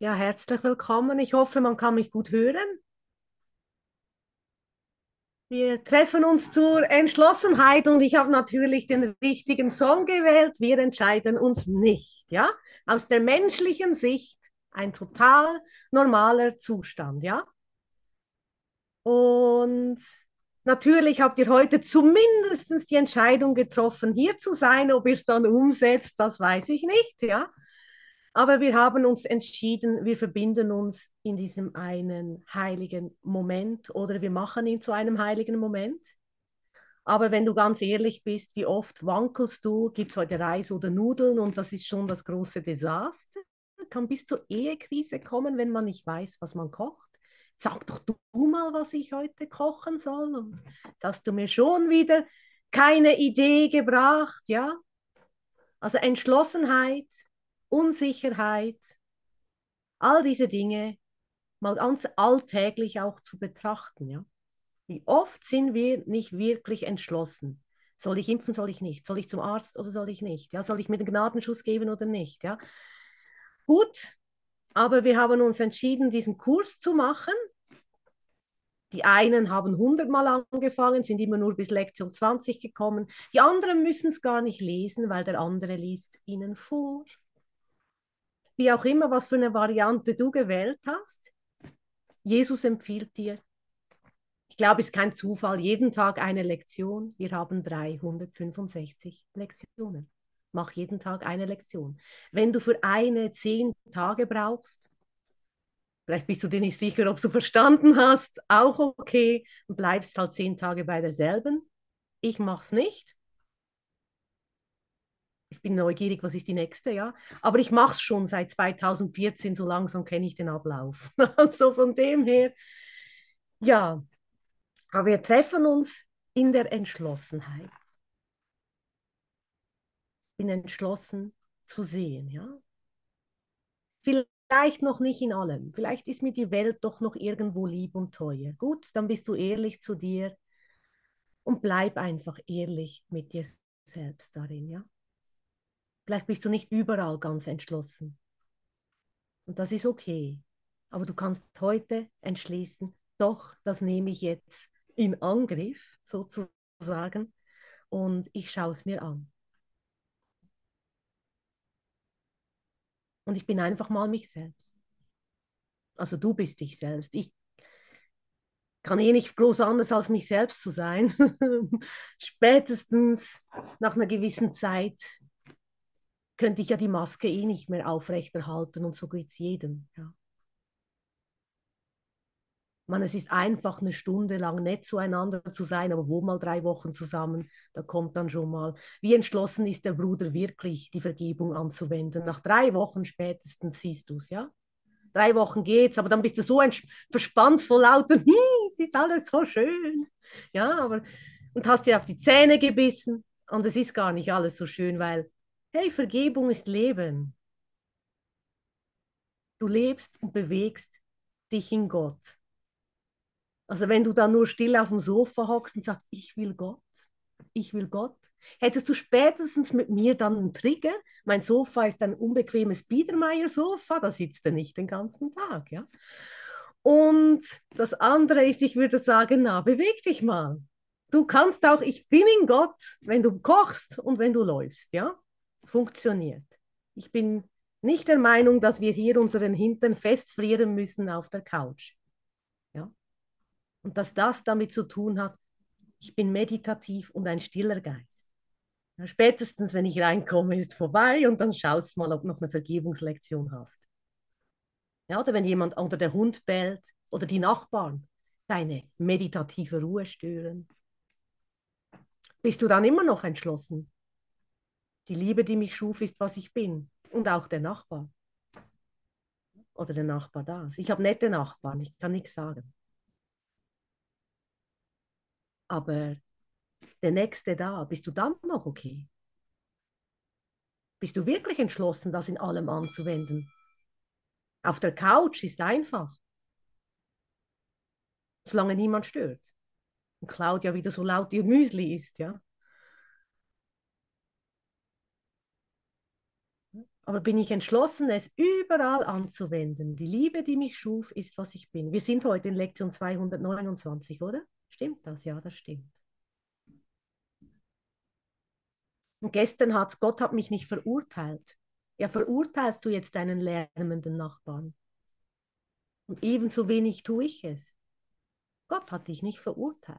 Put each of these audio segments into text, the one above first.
Ja, herzlich willkommen. Ich hoffe, man kann mich gut hören. Wir treffen uns zur Entschlossenheit und ich habe natürlich den richtigen Song gewählt. Wir entscheiden uns nicht, ja? Aus der menschlichen Sicht ein total normaler Zustand, ja? Und natürlich habt ihr heute zumindest die Entscheidung getroffen, hier zu sein. Ob ihr es dann umsetzt, das weiß ich nicht, ja? Aber wir haben uns entschieden, wir verbinden uns in diesem einen heiligen Moment oder wir machen ihn zu einem heiligen Moment. Aber wenn du ganz ehrlich bist, wie oft wankelst du, gibt es heute Reis oder Nudeln und das ist schon das große Desaster. Kann bis zur Ehekrise kommen, wenn man nicht weiß, was man kocht. Sag doch du mal, was ich heute kochen soll. Und jetzt hast du mir schon wieder keine Idee gebracht, ja? Also Entschlossenheit, Unsicherheit, all diese Dinge mal ganz alltäglich auch zu betrachten. Ja? Wie oft sind wir nicht wirklich entschlossen? Soll ich impfen, soll ich nicht? Soll ich zum Arzt oder soll ich nicht? Ja, soll ich mir den Gnadenschuss geben oder nicht? Ja? Gut, aber wir haben uns entschieden, diesen Kurs zu machen. Die einen haben hundertmal angefangen, sind immer nur bis Lektion 20 gekommen. Die anderen müssen es gar nicht lesen, weil der andere liest ihnen vor wie auch immer, was für eine Variante du gewählt hast. Jesus empfiehlt dir, ich glaube, es ist kein Zufall, jeden Tag eine Lektion. Wir haben 365 Lektionen. Mach jeden Tag eine Lektion. Wenn du für eine zehn Tage brauchst, vielleicht bist du dir nicht sicher, ob du verstanden hast, auch okay, bleibst halt zehn Tage bei derselben. Ich mache es nicht ich bin neugierig, was ist die nächste, ja. Aber ich mache es schon seit 2014, so langsam kenne ich den Ablauf. also von dem her, ja. Aber wir treffen uns in der Entschlossenheit. Bin entschlossen zu sehen, ja. Vielleicht noch nicht in allem. Vielleicht ist mir die Welt doch noch irgendwo lieb und teuer. Gut, dann bist du ehrlich zu dir und bleib einfach ehrlich mit dir selbst darin, ja. Vielleicht bist du nicht überall ganz entschlossen. Und das ist okay. Aber du kannst heute entschließen, doch, das nehme ich jetzt in Angriff, sozusagen, und ich schaue es mir an. Und ich bin einfach mal mich selbst. Also du bist dich selbst. Ich kann eh nicht groß anders als mich selbst zu sein. Spätestens nach einer gewissen Zeit könnte ich ja die Maske eh nicht mehr aufrechterhalten und so geht es jedem. Ja. Man, es ist einfach eine Stunde lang nett zueinander zu sein, aber wo mal drei Wochen zusammen, da kommt dann schon mal, wie entschlossen ist der Bruder wirklich, die Vergebung anzuwenden. Nach drei Wochen spätestens siehst du es, ja. Drei Wochen geht's, aber dann bist du so verspannt vor lauter, es ist alles so schön. Ja, aber, und hast dir auf die Zähne gebissen und es ist gar nicht alles so schön, weil Hey, Vergebung ist Leben. Du lebst und bewegst dich in Gott. Also wenn du da nur still auf dem Sofa hockst und sagst, ich will Gott, ich will Gott, hättest du spätestens mit mir dann einen Trigger. Mein Sofa ist ein unbequemes Biedermeier-Sofa, da sitzt er nicht den ganzen Tag, ja. Und das andere ist, ich würde sagen, na, beweg dich mal. Du kannst auch, ich bin in Gott, wenn du kochst und wenn du läufst, ja funktioniert. Ich bin nicht der Meinung, dass wir hier unseren Hintern festfrieren müssen auf der Couch. Ja? Und dass das damit zu tun hat, ich bin meditativ und ein stiller Geist. Ja, spätestens, wenn ich reinkomme, ist vorbei und dann schaust mal, ob du noch eine Vergebungslektion hast. Ja, oder wenn jemand oder der Hund bellt oder die Nachbarn deine meditative Ruhe stören. Bist du dann immer noch entschlossen? Die Liebe, die mich schuf, ist, was ich bin. Und auch der Nachbar. Oder der Nachbar da. Ich habe nette Nachbarn, ich kann nichts sagen. Aber der Nächste da, bist du dann noch okay? Bist du wirklich entschlossen, das in allem anzuwenden? Auf der Couch ist einfach. Solange niemand stört. Und Claudia wieder so laut ihr Müsli isst, ja. Aber bin ich entschlossen, es überall anzuwenden? Die Liebe, die mich schuf, ist, was ich bin. Wir sind heute in Lektion 229, oder? Stimmt das? Ja, das stimmt. Und gestern hat Gott hat mich nicht verurteilt. Ja, verurteilst du jetzt deinen lärmenden Nachbarn? Und ebenso wenig tue ich es. Gott hat dich nicht verurteilt.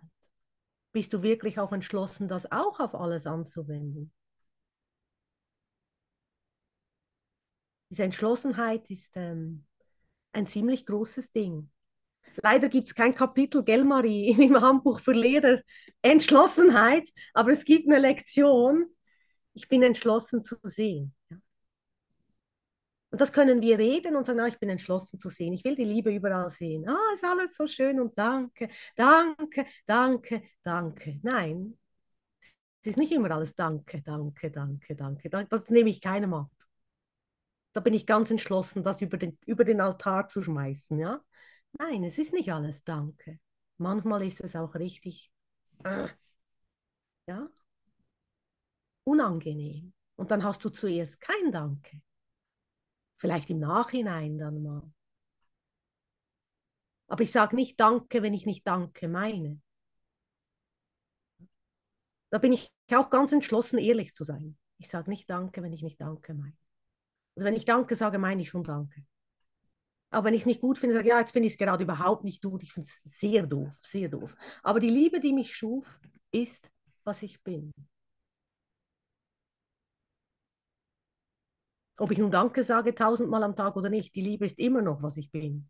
Bist du wirklich auch entschlossen, das auch auf alles anzuwenden? Diese Entschlossenheit ist ähm, ein ziemlich großes Ding. Leider gibt es kein Kapitel, gell, Marie, im Handbuch für Lehrer Entschlossenheit, aber es gibt eine Lektion. Ich bin entschlossen zu sehen. Und das können wir reden und sagen, ah, ich bin entschlossen zu sehen. Ich will die Liebe überall sehen. Ah, ist alles so schön und danke, danke, danke, danke. Nein, es ist nicht immer alles danke, danke, danke, danke. Das nehme ich keinem ab. Da bin ich ganz entschlossen, das über den, über den Altar zu schmeißen. Ja? Nein, es ist nicht alles danke. Manchmal ist es auch richtig äh, ja? unangenehm. Und dann hast du zuerst kein Danke. Vielleicht im Nachhinein dann mal. Aber ich sage nicht Danke, wenn ich nicht Danke meine. Da bin ich auch ganz entschlossen, ehrlich zu sein. Ich sage nicht Danke, wenn ich nicht Danke meine. Also wenn ich Danke sage, meine ich schon Danke. Aber wenn ich es nicht gut finde, sage ich, ja, jetzt finde ich es gerade überhaupt nicht gut. Ich finde es sehr doof, sehr doof. Aber die Liebe, die mich schuf, ist, was ich bin. Ob ich nun Danke sage tausendmal am Tag oder nicht, die Liebe ist immer noch, was ich bin.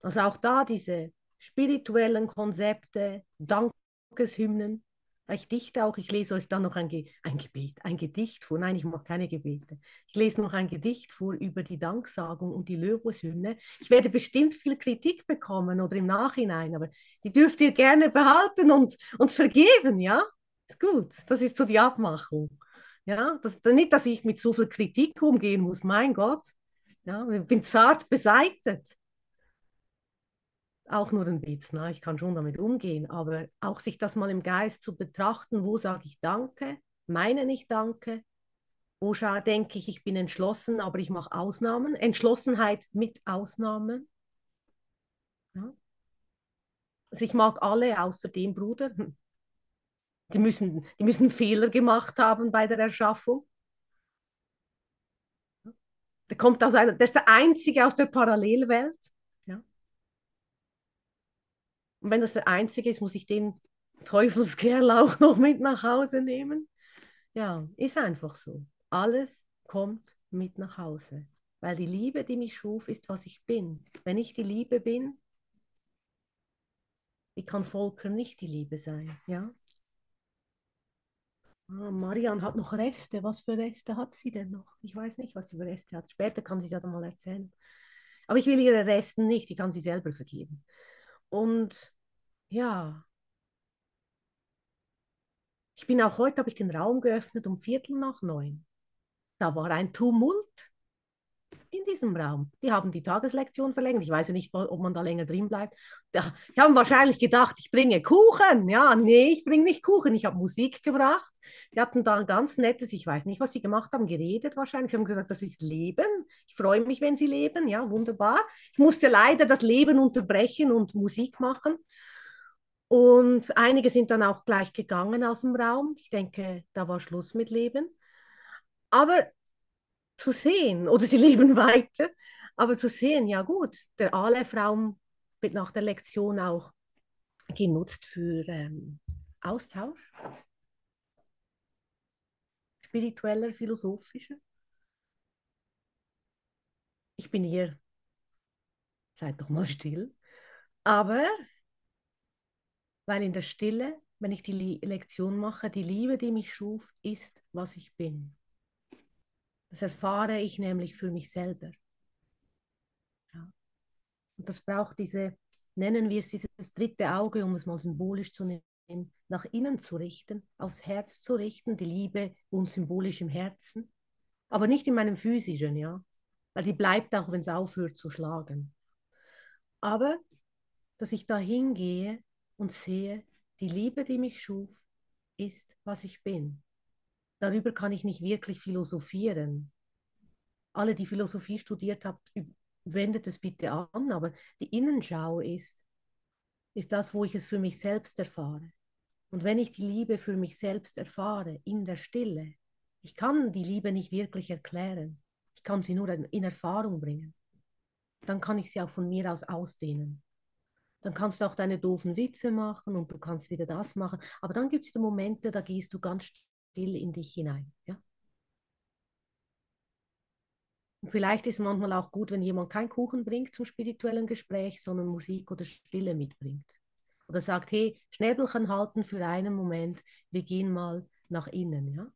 Also auch da diese spirituellen Konzepte, Dankeshymnen. Ich dichte auch, ich lese euch dann noch ein, Ge ein Gebet, ein Gedicht vor. Nein, ich mache keine Gebete. Ich lese noch ein Gedicht vor über die Danksagung und die Lörbushymne. Ich werde bestimmt viel Kritik bekommen oder im Nachhinein, aber die dürft ihr gerne behalten und, und vergeben, ja? Ist gut. Das ist so die Abmachung. Ja, das, nicht, dass ich mit so viel Kritik umgehen muss, mein Gott. Ja, ich bin zart beseitet. Auch nur ein bisschen, na, ich kann schon damit umgehen, aber auch sich das mal im Geist zu betrachten, wo sage ich Danke, meine nicht Danke, wo denke ich, ich bin entschlossen, aber ich mache Ausnahmen. Entschlossenheit mit Ausnahmen. Ja. Also ich mag alle außer dem Bruder. Die müssen, die müssen Fehler gemacht haben bei der Erschaffung. Der kommt aus einer, der ist der Einzige aus der Parallelwelt. Und wenn das der Einzige ist, muss ich den Teufelskerl auch noch mit nach Hause nehmen. Ja, ist einfach so. Alles kommt mit nach Hause. Weil die Liebe, die mich schuf, ist, was ich bin. Wenn ich die Liebe bin, wie kann Volker nicht die Liebe sein? Ja? Ah, Marian hat noch Reste. Was für Reste hat sie denn noch? Ich weiß nicht, was sie für Reste hat. Später kann sie es ja dann mal erzählen. Aber ich will ihre Resten nicht, die kann sie selber vergeben. Und ja, ich bin auch heute, habe ich den Raum geöffnet um Viertel nach neun. Da war ein Tumult in diesem Raum. Die haben die Tageslektion verlängert. Ich weiß ja nicht, ob man da länger drin bleibt. Die haben wahrscheinlich gedacht, ich bringe Kuchen. Ja, nee, ich bringe nicht Kuchen. Ich habe Musik gebracht. Die hatten da ein ganz nettes, ich weiß nicht, was sie gemacht haben, geredet wahrscheinlich. Sie haben gesagt, das ist Leben. Ich freue mich, wenn sie leben. Ja, wunderbar. Ich musste leider das Leben unterbrechen und Musik machen. Und einige sind dann auch gleich gegangen aus dem Raum. Ich denke, da war Schluss mit Leben. Aber zu sehen, oder sie leben weiter, aber zu sehen, ja gut, der Aleph-Raum wird nach der Lektion auch genutzt für ähm, Austausch, spiritueller, philosophischer. Ich bin hier, seid doch mal still, aber weil in der Stille, wenn ich die Lektion mache, die Liebe, die mich schuf, ist, was ich bin. Das erfahre ich nämlich für mich selber. Ja. Und das braucht diese, nennen wir es dieses dritte Auge, um es mal symbolisch zu nennen, nach innen zu richten, aufs Herz zu richten, die Liebe und symbolisch im Herzen, aber nicht in meinem physischen, ja, weil die bleibt auch, wenn es aufhört zu schlagen. Aber, dass ich da hingehe und sehe, die Liebe, die mich schuf, ist, was ich bin. Darüber kann ich nicht wirklich philosophieren. Alle, die Philosophie studiert habt, wendet es bitte an, aber die Innenschau ist, ist das, wo ich es für mich selbst erfahre. Und wenn ich die Liebe für mich selbst erfahre, in der Stille, ich kann die Liebe nicht wirklich erklären, ich kann sie nur in Erfahrung bringen, dann kann ich sie auch von mir aus ausdehnen. Dann kannst du auch deine doofen Witze machen und du kannst wieder das machen. Aber dann gibt es die Momente, da gehst du ganz still in dich hinein. Ja? Und vielleicht ist es manchmal auch gut, wenn jemand keinen Kuchen bringt zum spirituellen Gespräch, sondern Musik oder Stille mitbringt. Oder sagt, hey, Schnäbelchen halten für einen Moment, wir gehen mal nach innen. Ja?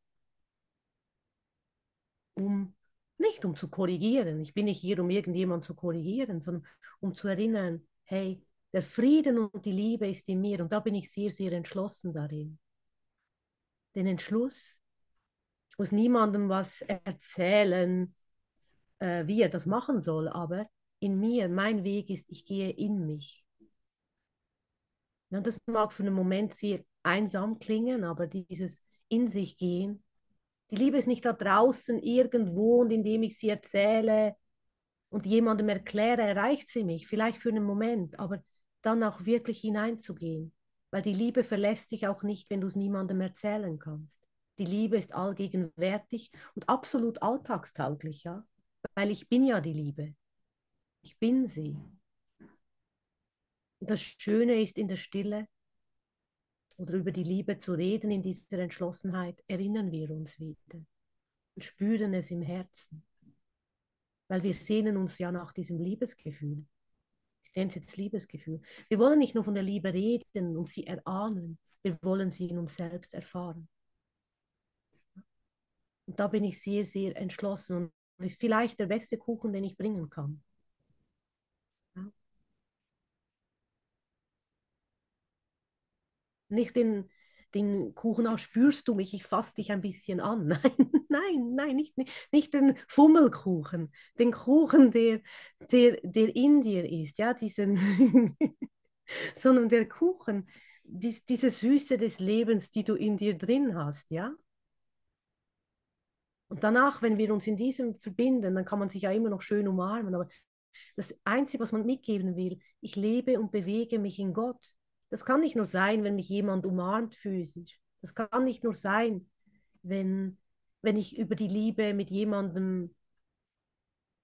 Um nicht um zu korrigieren. Ich bin nicht hier, um irgendjemand zu korrigieren, sondern um zu erinnern, hey, der Frieden und die Liebe ist in mir und da bin ich sehr, sehr entschlossen darin. Den Entschluss, ich muss niemandem was erzählen, äh, wie er das machen soll, aber in mir, mein Weg ist, ich gehe in mich. Ja, das mag für einen Moment sehr einsam klingen, aber dieses in sich gehen, die Liebe ist nicht da draußen irgendwo und indem ich sie erzähle und jemandem erkläre, erreicht sie mich, vielleicht für einen Moment, aber dann auch wirklich hineinzugehen. Weil die Liebe verlässt dich auch nicht, wenn du es niemandem erzählen kannst. Die Liebe ist allgegenwärtig und absolut alltagstauglich, ja. Weil ich bin ja die Liebe. Ich bin sie. Und das Schöne ist in der Stille oder über die Liebe zu reden, in dieser Entschlossenheit, erinnern wir uns wieder und spüren es im Herzen. Weil wir sehnen uns ja nach diesem Liebesgefühl nenne es jetzt Liebesgefühl. Wir wollen nicht nur von der Liebe reden und sie erahnen, wir wollen sie in uns selbst erfahren. Und da bin ich sehr, sehr entschlossen und ist vielleicht der beste Kuchen, den ich bringen kann. Ja. Nicht den, den Kuchen auch spürst du mich, ich fasse dich ein bisschen an. Nein, nein, nein, nicht, nicht den Fummelkuchen, den Kuchen, der, der, der in dir ist, ja, diesen, sondern der Kuchen, dies, diese Süße des Lebens, die du in dir drin hast, ja. Und danach, wenn wir uns in diesem verbinden, dann kann man sich ja immer noch schön umarmen, aber das Einzige, was man mitgeben will, ich lebe und bewege mich in Gott. Das kann nicht nur sein, wenn mich jemand umarmt physisch. Das kann nicht nur sein, wenn, wenn ich über die Liebe mit jemandem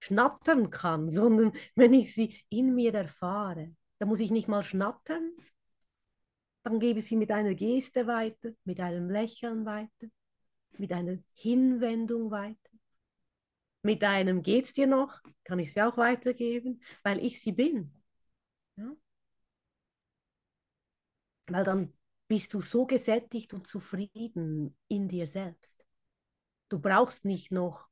schnattern kann, sondern wenn ich sie in mir erfahre. Da muss ich nicht mal schnattern, dann gebe ich sie mit einer Geste weiter, mit einem Lächeln weiter, mit einer Hinwendung weiter. Mit einem geht's dir noch, kann ich sie auch weitergeben, weil ich sie bin. Ja? Weil dann bist du so gesättigt und zufrieden in dir selbst. Du brauchst nicht noch,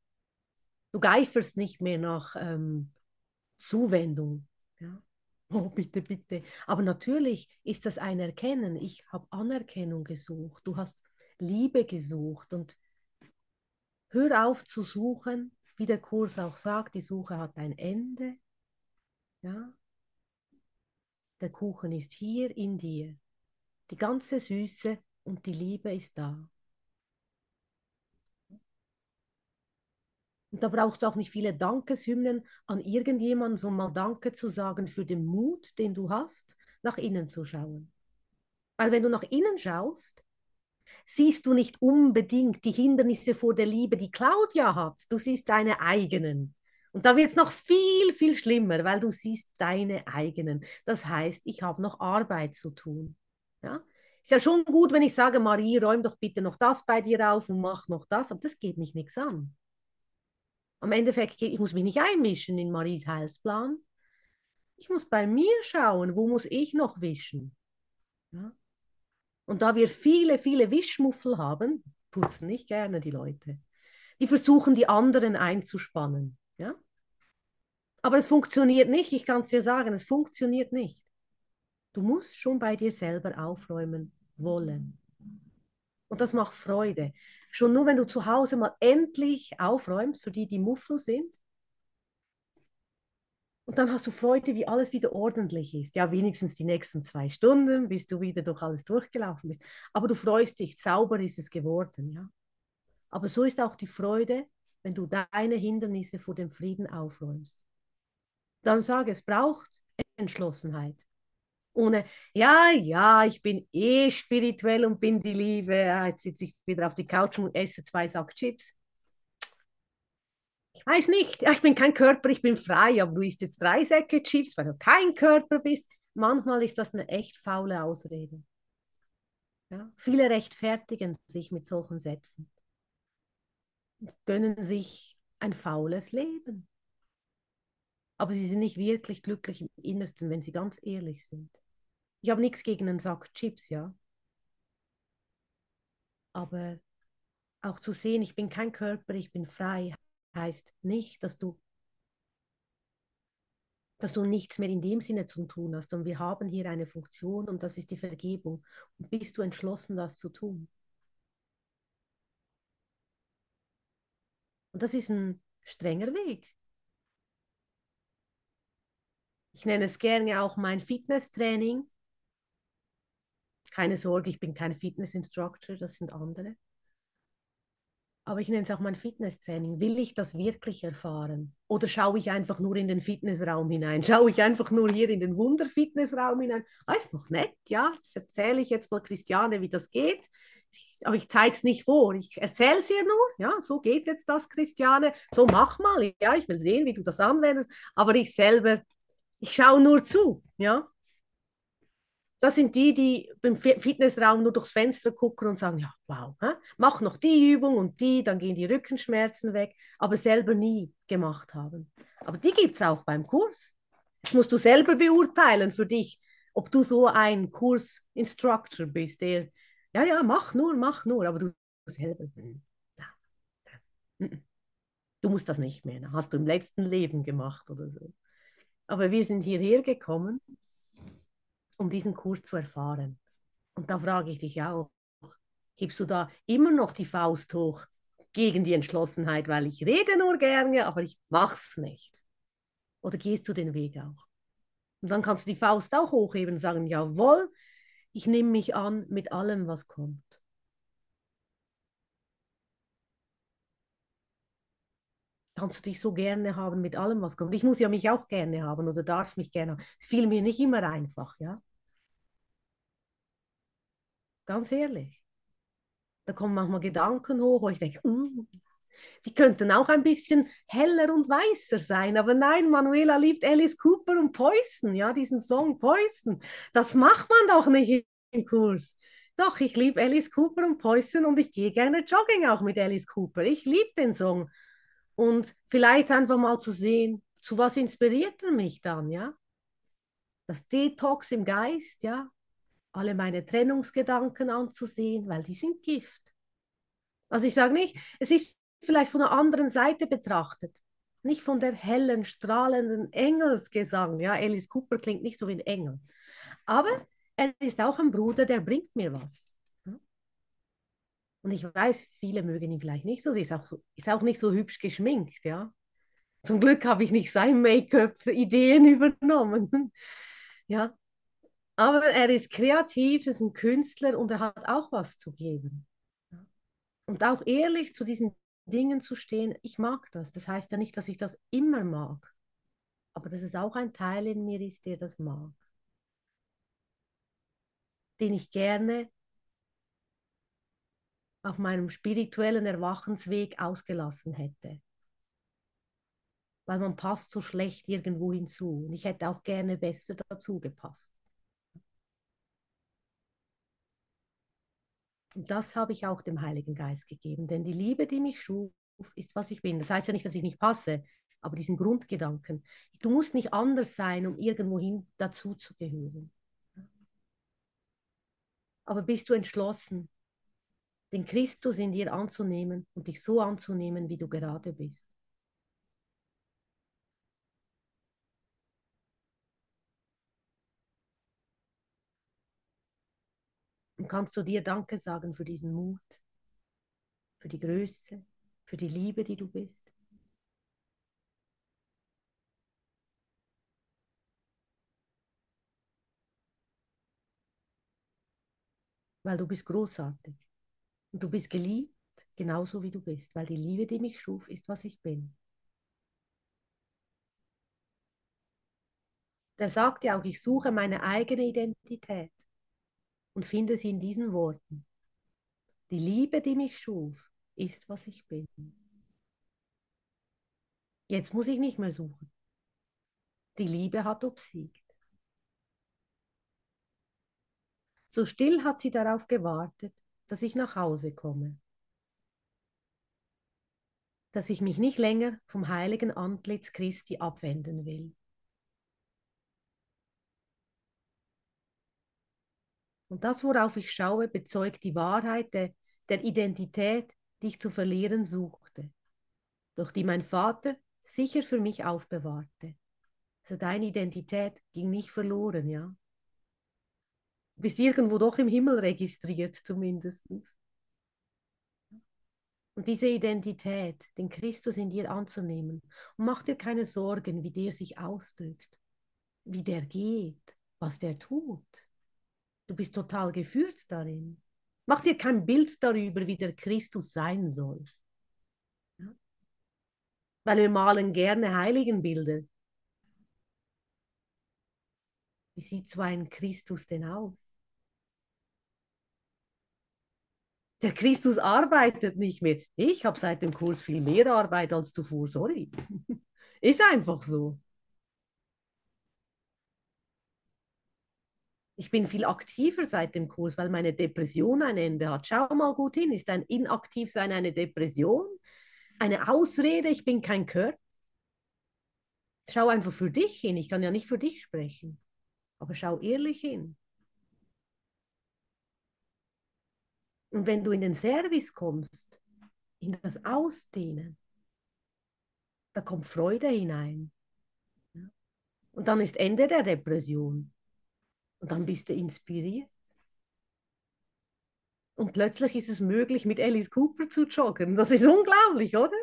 du geiferst nicht mehr nach ähm, Zuwendung. Ja? Oh, bitte, bitte. Aber natürlich ist das ein Erkennen. Ich habe Anerkennung gesucht. Du hast Liebe gesucht. Und hör auf zu suchen, wie der Kurs auch sagt, die Suche hat ein Ende. Ja? Der Kuchen ist hier in dir. Die ganze Süße und die Liebe ist da. Und da brauchst du auch nicht viele Dankeshymnen an irgendjemanden, um mal Danke zu sagen für den Mut, den du hast, nach innen zu schauen. Weil wenn du nach innen schaust, siehst du nicht unbedingt die Hindernisse vor der Liebe, die Claudia hat. Du siehst deine eigenen. Und da wird es noch viel, viel schlimmer, weil du siehst deine eigenen. Das heißt, ich habe noch Arbeit zu tun. Ja? Ist ja schon gut, wenn ich sage, Marie, räum doch bitte noch das bei dir auf und mach noch das, aber das geht mich nichts an. Am Endeffekt, ich muss mich nicht einmischen in Maries Heilsplan. Ich muss bei mir schauen, wo muss ich noch wischen. Ja? Und da wir viele, viele Wischmuffel haben, putzen nicht gerne die Leute. Die versuchen, die anderen einzuspannen. Ja? Aber es funktioniert nicht, ich kann es dir sagen, es funktioniert nicht. Du musst schon bei dir selber aufräumen wollen. Und das macht Freude. Schon nur, wenn du zu Hause mal endlich aufräumst, für die, die Muffel sind. Und dann hast du Freude, wie alles wieder ordentlich ist. Ja, wenigstens die nächsten zwei Stunden, bis du wieder durch alles durchgelaufen bist. Aber du freust dich, sauber ist es geworden, ja. Aber so ist auch die Freude, wenn du deine Hindernisse vor dem Frieden aufräumst. Dann sage, es braucht Entschlossenheit. Ohne, ja, ja, ich bin eh spirituell und bin die Liebe. Jetzt sitze ich wieder auf die Couch und esse zwei Sack Chips. Ich weiß nicht, ja, ich bin kein Körper, ich bin frei, aber du isst jetzt drei Säcke Chips, weil du kein Körper bist. Manchmal ist das eine echt faule Ausrede. Ja? Viele rechtfertigen sich mit solchen Sätzen, gönnen sich ein faules Leben. Aber sie sind nicht wirklich glücklich im Innersten, wenn sie ganz ehrlich sind. Ich habe nichts gegen einen Sack Chips, ja. Aber auch zu sehen, ich bin kein Körper, ich bin frei, heißt nicht, dass du dass du nichts mehr in dem Sinne zu tun hast, sondern wir haben hier eine Funktion und das ist die Vergebung. Und bist du entschlossen, das zu tun? Und das ist ein strenger Weg. Ich nenne es gerne auch mein Fitnesstraining. Keine Sorge, ich bin kein Fitness-Instructor, das sind andere aber ich nenne es auch mein Fitnesstraining. Will ich das wirklich erfahren? Oder schaue ich einfach nur in den Fitnessraum hinein? Schaue ich einfach nur hier in den Wunder-Fitnessraum hinein? Ah, ist noch nett, ja. Das erzähle ich jetzt mal Christiane, wie das geht. Aber ich zeige es nicht vor. Ich erzähle es ihr nur. Ja, so geht jetzt das, Christiane. So mach mal. Ja, ich will sehen, wie du das anwendest. Aber ich selber, ich schaue nur zu. Ja, das sind die, die beim Fitnessraum nur durchs Fenster gucken und sagen, ja, wow, hä? mach noch die Übung und die, dann gehen die Rückenschmerzen weg, aber selber nie gemacht haben. Aber die gibt es auch beim Kurs. Das musst du selber beurteilen für dich, ob du so ein Kursinstructor bist, der, ja, ja, mach nur, mach nur, aber du selber, hm, ja, hm. du musst das nicht mehr, hast du im letzten Leben gemacht oder so. Aber wir sind hierher gekommen um diesen Kurs zu erfahren. Und da frage ich dich auch, hebst du da immer noch die Faust hoch gegen die Entschlossenheit, weil ich rede nur gerne, aber ich mach's nicht? Oder gehst du den Weg auch? Und dann kannst du die Faust auch hochheben und sagen, jawohl, ich nehme mich an mit allem, was kommt. kannst du dich so gerne haben mit allem, was kommt. Ich muss ja mich auch gerne haben oder darf mich gerne haben. Es fiel mir nicht immer einfach, ja. Ganz ehrlich. Da kommen manchmal Gedanken hoch, wo ich denke, uh, die könnten auch ein bisschen heller und weißer sein. Aber nein, Manuela liebt Alice Cooper und Poison, ja, diesen Song Poison. Das macht man doch nicht im Kurs. Doch, ich liebe Alice Cooper und Poison und ich gehe gerne jogging auch mit Alice Cooper. Ich liebe den Song. Und vielleicht einfach mal zu sehen, zu was inspiriert er mich dann, ja? Das Detox im Geist, ja? Alle meine Trennungsgedanken anzusehen, weil die sind Gift. Also ich sage nicht, es ist vielleicht von einer anderen Seite betrachtet, nicht von der hellen, strahlenden Engelsgesang. Ja, Alice Cooper klingt nicht so wie ein Engel. Aber er ist auch ein Bruder, der bringt mir was. Und ich weiß, viele mögen ihn vielleicht nicht so. Sie ist auch, so, ist auch nicht so hübsch geschminkt, ja. Zum Glück habe ich nicht sein Make-up-Ideen übernommen. ja, aber er ist kreativ, ist ein Künstler und er hat auch was zu geben. Und auch ehrlich zu diesen Dingen zu stehen, ich mag das. Das heißt ja nicht, dass ich das immer mag, aber dass es auch ein Teil in mir ist, der das mag. Den ich gerne auf meinem spirituellen Erwachensweg ausgelassen hätte. Weil man passt so schlecht irgendwo hinzu. Und ich hätte auch gerne besser dazu gepasst. Das habe ich auch dem Heiligen Geist gegeben. Denn die Liebe, die mich schuf, ist, was ich bin. Das heißt ja nicht, dass ich nicht passe, aber diesen Grundgedanken. Du musst nicht anders sein, um irgendwohin dazu zu gehören. Aber bist du entschlossen, den Christus in dir anzunehmen und dich so anzunehmen, wie du gerade bist? Kannst du dir Danke sagen für diesen Mut, für die Größe, für die Liebe, die du bist? Weil du bist großartig und du bist geliebt genauso wie du bist, weil die Liebe, die mich schuf, ist, was ich bin. Der sagt ja auch, ich suche meine eigene Identität und finde sie in diesen Worten. Die Liebe, die mich schuf, ist, was ich bin. Jetzt muss ich nicht mehr suchen. Die Liebe hat obsiegt. So still hat sie darauf gewartet, dass ich nach Hause komme. Dass ich mich nicht länger vom heiligen Antlitz Christi abwenden will. Und das, worauf ich schaue, bezeugt die Wahrheit der, der Identität, die ich zu verlieren suchte, doch die mein Vater sicher für mich aufbewahrte. Also deine Identität ging nicht verloren, ja. Du bist irgendwo doch im Himmel registriert, zumindest. Und diese Identität, den Christus in dir anzunehmen. Und mach dir keine Sorgen, wie der sich ausdrückt, wie der geht, was der tut. Du bist total geführt darin. Mach dir kein Bild darüber, wie der Christus sein soll. Ja? Weil wir malen gerne Heiligenbilder. Wie sieht so ein Christus denn aus? Der Christus arbeitet nicht mehr. Ich habe seit dem Kurs viel mehr Arbeit als zuvor, sorry. Ist einfach so. Ich bin viel aktiver seit dem Kurs, weil meine Depression ein Ende hat. Schau mal gut hin, ist ein Inaktivsein eine Depression? Eine Ausrede, ich bin kein Körper? Schau einfach für dich hin, ich kann ja nicht für dich sprechen, aber schau ehrlich hin. Und wenn du in den Service kommst, in das Ausdehnen, da kommt Freude hinein. Und dann ist Ende der Depression. Und dann bist du inspiriert. Und plötzlich ist es möglich, mit Alice Cooper zu joggen. Das ist unglaublich, oder?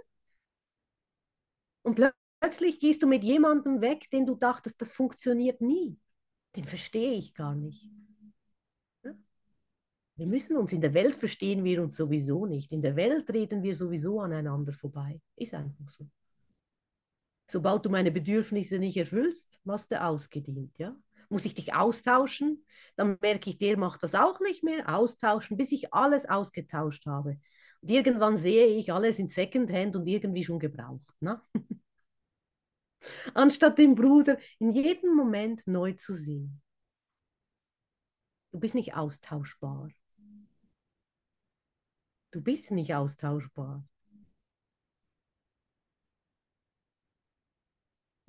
Und plötzlich gehst du mit jemandem weg, den du dachtest, das funktioniert nie. Den verstehe ich gar nicht. Wir müssen uns in der Welt verstehen wir uns sowieso nicht. In der Welt reden wir sowieso aneinander vorbei. Ist einfach so. Sobald du meine Bedürfnisse nicht erfüllst, machst du ausgedient, ja? Muss ich dich austauschen. Dann merke ich, der macht das auch nicht mehr. Austauschen, bis ich alles ausgetauscht habe. Und irgendwann sehe ich alles in Secondhand und irgendwie schon gebraucht. Ne? Anstatt den Bruder in jedem Moment neu zu sehen. Du bist nicht austauschbar. Du bist nicht austauschbar.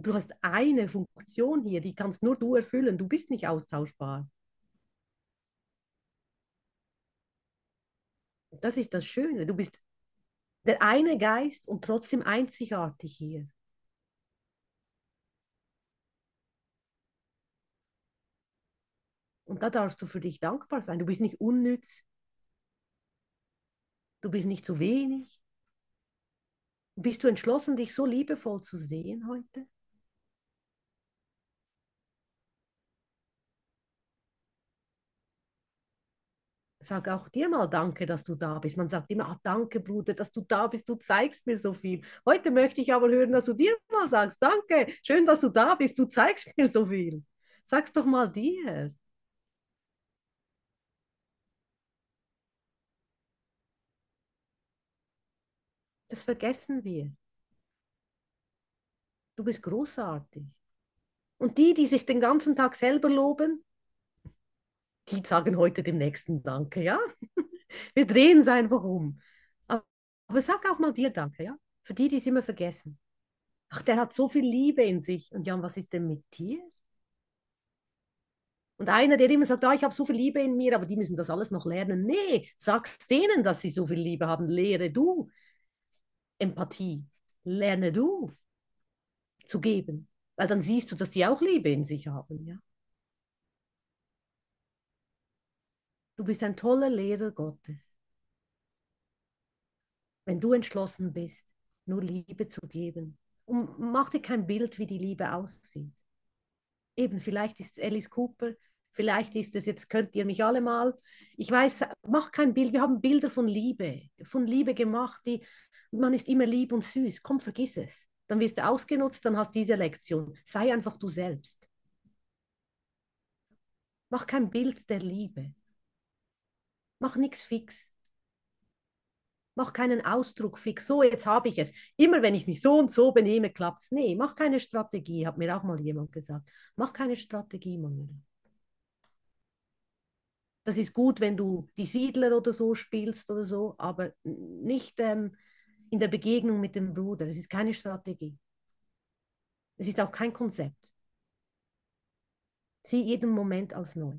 Du hast eine Funktion hier, die kannst nur du erfüllen. Du bist nicht austauschbar. Das ist das Schöne. Du bist der eine Geist und trotzdem einzigartig hier. Und da darfst du für dich dankbar sein. Du bist nicht unnütz. Du bist nicht zu wenig. Bist du entschlossen, dich so liebevoll zu sehen heute? Sag auch dir mal Danke, dass du da bist. Man sagt immer, ah, danke, Bruder, dass du da bist, du zeigst mir so viel. Heute möchte ich aber hören, dass du dir mal sagst, danke, schön, dass du da bist, du zeigst mir so viel. Sag's doch mal dir. Das vergessen wir. Du bist großartig. Und die, die sich den ganzen Tag selber loben, die sagen heute dem Nächsten Danke, ja? Wir drehen es einfach um. Aber, aber sag auch mal dir Danke, ja? Für die, die es immer vergessen. Ach, der hat so viel Liebe in sich. Und Jan, was ist denn mit dir? Und einer, der immer sagt, ah, ich habe so viel Liebe in mir, aber die müssen das alles noch lernen. Nee, sag's denen, dass sie so viel Liebe haben. Lehre du Empathie. Lerne du zu geben. Weil dann siehst du, dass die auch Liebe in sich haben. Ja? Du bist ein toller Lehrer Gottes. Wenn du entschlossen bist, nur Liebe zu geben. Und mach dir kein Bild, wie die Liebe aussieht. Eben, vielleicht ist Alice Cooper Vielleicht ist es, jetzt könnt ihr mich alle mal, ich weiß, mach kein Bild, wir haben Bilder von Liebe, von Liebe gemacht, die, man ist immer lieb und süß. Komm, vergiss es. Dann wirst du ausgenutzt, dann hast du diese Lektion. Sei einfach du selbst. Mach kein Bild der Liebe. Mach nichts fix. Mach keinen Ausdruck fix. So, jetzt habe ich es. Immer wenn ich mich so und so benehme, klappt es. Nee, mach keine Strategie, hat mir auch mal jemand gesagt. Mach keine Strategie, Manuel. Das ist gut, wenn du die Siedler oder so spielst oder so, aber nicht ähm, in der Begegnung mit dem Bruder. Es ist keine Strategie. Es ist auch kein Konzept. Sieh jeden Moment als neu.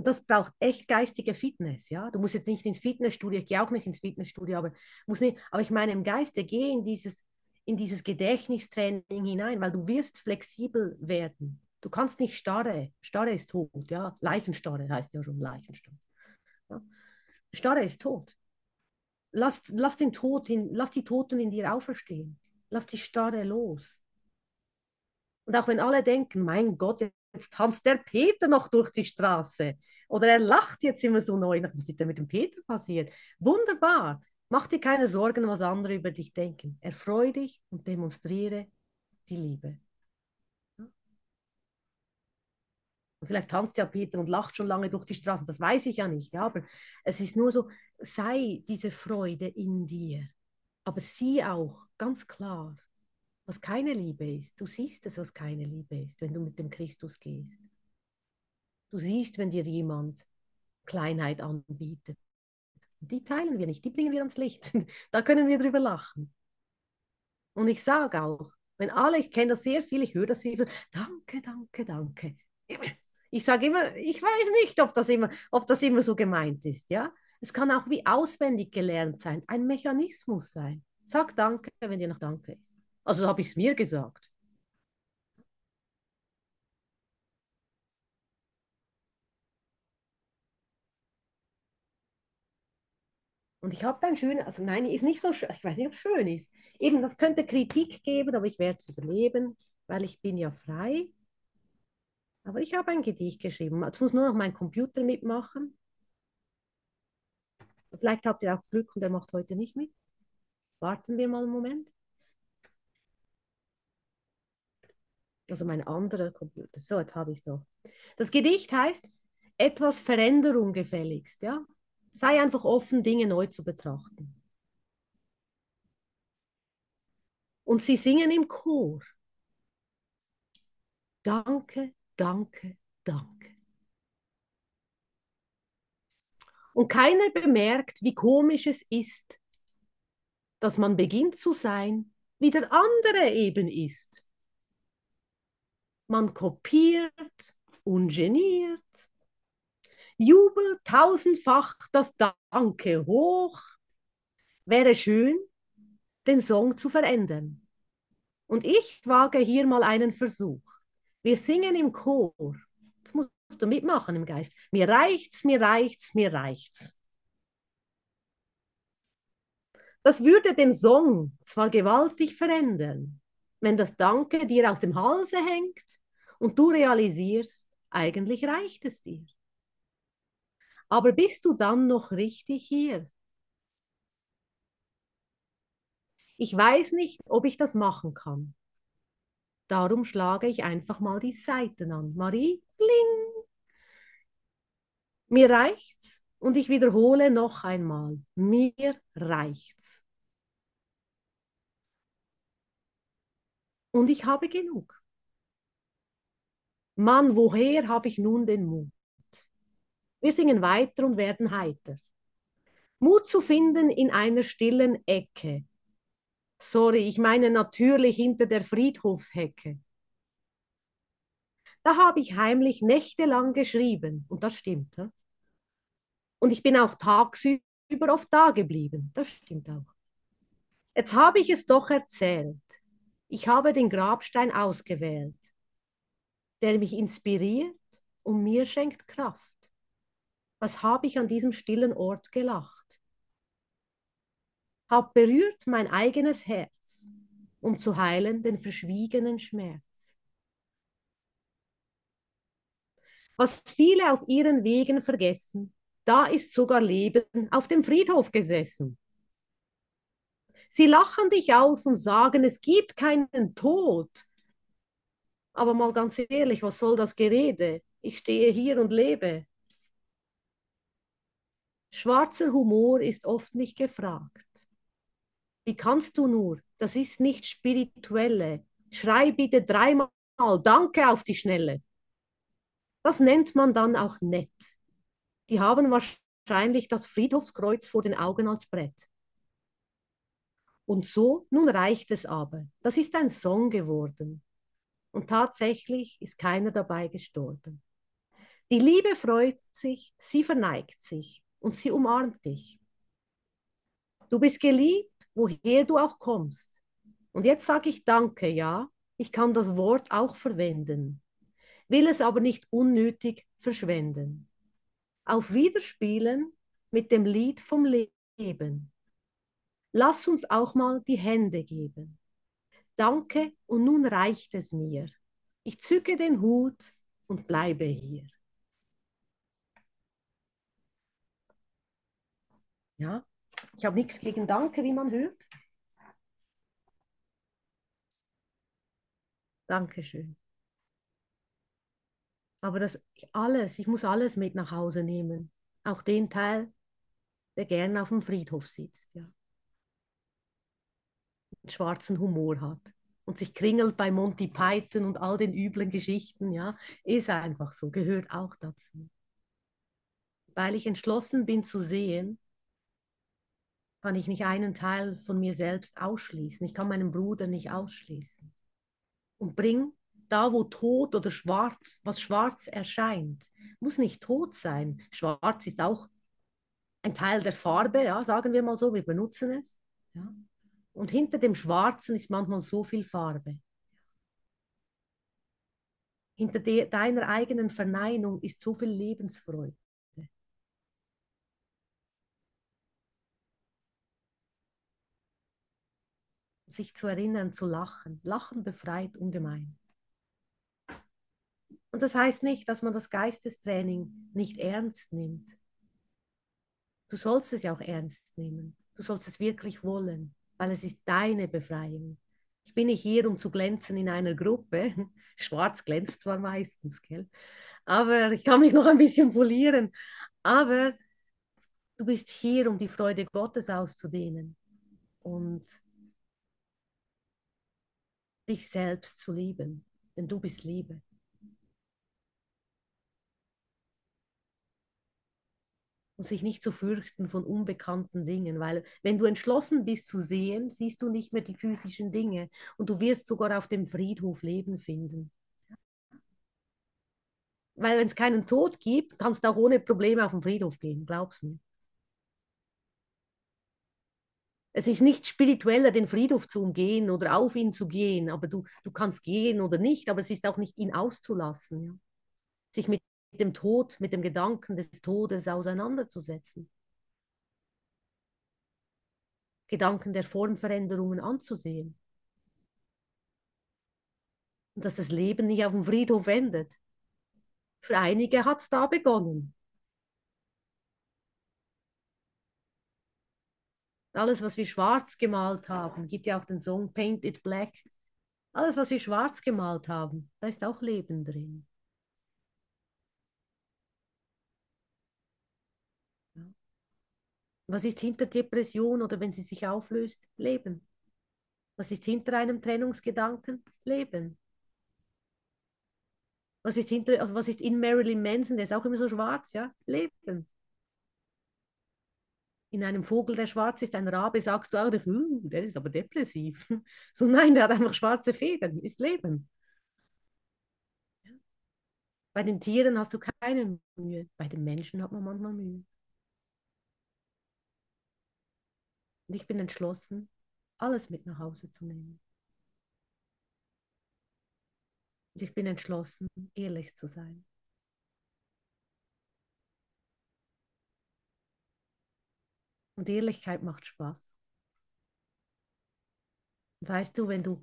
Und das braucht echt geistige Fitness, ja. Du musst jetzt nicht ins Fitnessstudio, ich gehe auch nicht ins Fitnessstudio, aber muss nicht, aber ich meine im Geiste, geh in dieses, in dieses Gedächtnistraining hinein, weil du wirst flexibel werden. Du kannst nicht starre, starre ist tot, ja. Leichenstarre heißt ja schon Leichenstarre. Ja? Starre ist tot. Lass, lass, den Tod in, lass die Toten in dir auferstehen. Lass die Starre los. Und auch wenn alle denken, mein Gott, jetzt tanzt der Peter noch durch die Straße oder er lacht jetzt immer so neu, was ist denn mit dem Peter passiert? Wunderbar. Mach dir keine Sorgen, was andere über dich denken. Erfreu dich und demonstriere die Liebe. Und vielleicht tanzt ja Peter und lacht schon lange durch die Straße, das weiß ich ja nicht, ja, aber es ist nur so, sei diese Freude in dir, aber sieh auch ganz klar, was keine Liebe ist. Du siehst es, was keine Liebe ist, wenn du mit dem Christus gehst. Du siehst, wenn dir jemand Kleinheit anbietet. Die teilen wir nicht, die bringen wir ans Licht. da können wir drüber lachen. Und ich sage auch, wenn alle, ich kenne das sehr viel, ich höre das sehr viel, danke, danke, danke. Ich sage immer, ich weiß nicht, ob das immer, ob das immer so gemeint ist, ja. Es kann auch wie auswendig gelernt sein, ein Mechanismus sein. Sag Danke, wenn dir noch Danke ist. Also habe ich es mir gesagt. Und ich habe dann schön, also nein, ist nicht so schön, ich weiß nicht, ob es schön ist. Eben, das könnte Kritik geben, aber ich werde es überleben, weil ich bin ja frei. Aber ich habe ein Gedicht geschrieben. Jetzt muss nur noch mein Computer mitmachen. Vielleicht habt ihr auch Glück und er macht heute nicht mit. Warten wir mal einen Moment. Also mein anderer Computer. So, jetzt habe ich es doch. Das Gedicht heißt etwas Veränderung gefälligst. Ja? Sei einfach offen, Dinge neu zu betrachten. Und sie singen im Chor. Danke, danke, danke. Und keiner bemerkt, wie komisch es ist, dass man beginnt zu sein, wie der andere eben ist man kopiert, ungeniert, jubelt tausendfach das Danke hoch. Wäre schön, den Song zu verändern. Und ich wage hier mal einen Versuch. Wir singen im Chor. Das musst du mitmachen im Geist. Mir reicht's, mir reicht's, mir reicht's. Das würde den Song zwar gewaltig verändern, wenn das Danke dir aus dem Halse hängt und du realisierst, eigentlich reicht es dir. Aber bist du dann noch richtig hier? Ich weiß nicht, ob ich das machen kann. Darum schlage ich einfach mal die Seiten an. Marie, bling. Mir reicht's und ich wiederhole noch einmal. Mir reicht's. Und ich habe genug. Mann, woher habe ich nun den Mut? Wir singen weiter und werden heiter. Mut zu finden in einer stillen Ecke. Sorry, ich meine natürlich hinter der Friedhofshecke. Da habe ich heimlich nächtelang geschrieben, und das stimmt. Ja? Und ich bin auch tagsüber oft da geblieben, das stimmt auch. Jetzt habe ich es doch erzählt. Ich habe den Grabstein ausgewählt der mich inspiriert und mir schenkt Kraft. Was habe ich an diesem stillen Ort gelacht? Hab berührt mein eigenes Herz, um zu heilen den verschwiegenen Schmerz. Was viele auf ihren Wegen vergessen, da ist sogar Leben auf dem Friedhof gesessen. Sie lachen dich aus und sagen, es gibt keinen Tod. Aber mal ganz ehrlich, was soll das Gerede? Ich stehe hier und lebe. Schwarzer Humor ist oft nicht gefragt. Wie kannst du nur? Das ist nicht spirituelle. Schrei bitte dreimal Danke auf die Schnelle. Das nennt man dann auch nett. Die haben wahrscheinlich das Friedhofskreuz vor den Augen als Brett. Und so, nun reicht es aber. Das ist ein Song geworden. Und tatsächlich ist keiner dabei gestorben. Die Liebe freut sich, sie verneigt sich und sie umarmt dich. Du bist geliebt, woher du auch kommst. Und jetzt sage ich Danke, ja, ich kann das Wort auch verwenden, will es aber nicht unnötig verschwenden. Auf Wiederspielen mit dem Lied vom Leben. Lass uns auch mal die Hände geben. Danke und nun reicht es mir. Ich zücke den Hut und bleibe hier. Ja, ich habe nichts gegen Danke, wie man hört. Dankeschön. Aber das alles, ich muss alles mit nach Hause nehmen. Auch den Teil, der gerne auf dem Friedhof sitzt, ja. Schwarzen Humor hat und sich kringelt bei Monty Python und all den üblen Geschichten, ja, ist einfach so, gehört auch dazu. Weil ich entschlossen bin zu sehen, kann ich nicht einen Teil von mir selbst ausschließen. Ich kann meinen Bruder nicht ausschließen. Und bring da, wo tot oder schwarz, was schwarz erscheint, muss nicht tot sein. Schwarz ist auch ein Teil der Farbe, ja, sagen wir mal so, wir benutzen es. Ja. Und hinter dem Schwarzen ist manchmal so viel Farbe. Hinter de deiner eigenen Verneinung ist so viel Lebensfreude. sich zu erinnern, zu lachen. Lachen befreit ungemein. Und das heißt nicht, dass man das Geistestraining nicht ernst nimmt. Du sollst es ja auch ernst nehmen. Du sollst es wirklich wollen, weil es ist deine Befreiung. Ich bin nicht hier, um zu glänzen in einer Gruppe. Schwarz glänzt zwar meistens, gell? aber ich kann mich noch ein bisschen polieren. Aber du bist hier, um die Freude Gottes auszudehnen. Und dich selbst zu lieben, denn du bist Liebe. Und sich nicht zu fürchten von unbekannten Dingen, weil wenn du entschlossen bist zu sehen, siehst du nicht mehr die physischen Dinge und du wirst sogar auf dem Friedhof Leben finden. Weil wenn es keinen Tod gibt, kannst du auch ohne Probleme auf den Friedhof gehen, glaub's mir. Es ist nicht spiritueller, den Friedhof zu umgehen oder auf ihn zu gehen, aber du, du kannst gehen oder nicht, aber es ist auch nicht, ihn auszulassen. Ja? Sich mit dem Tod, mit dem Gedanken des Todes auseinanderzusetzen. Gedanken der Formveränderungen anzusehen. Und dass das Leben nicht auf dem Friedhof endet. Für einige hat es da begonnen. Alles, was wir schwarz gemalt haben, gibt ja auch den Song Paint It Black. Alles, was wir schwarz gemalt haben, da ist auch Leben drin. Ja. Was ist hinter Depression oder wenn sie sich auflöst? Leben. Was ist hinter einem Trennungsgedanken? Leben. Was ist hinter, also was ist in Marilyn Manson, der ist auch immer so schwarz, ja? Leben in einem Vogel, der schwarz ist, ein Rabe, sagst du auch, der ist aber depressiv. So, nein, der hat einfach schwarze Federn, ist Leben. Bei den Tieren hast du keine Mühe, bei den Menschen hat man manchmal Mühe. Und ich bin entschlossen, alles mit nach Hause zu nehmen. Und ich bin entschlossen, ehrlich zu sein. Und Ehrlichkeit macht Spaß. Weißt du, wenn du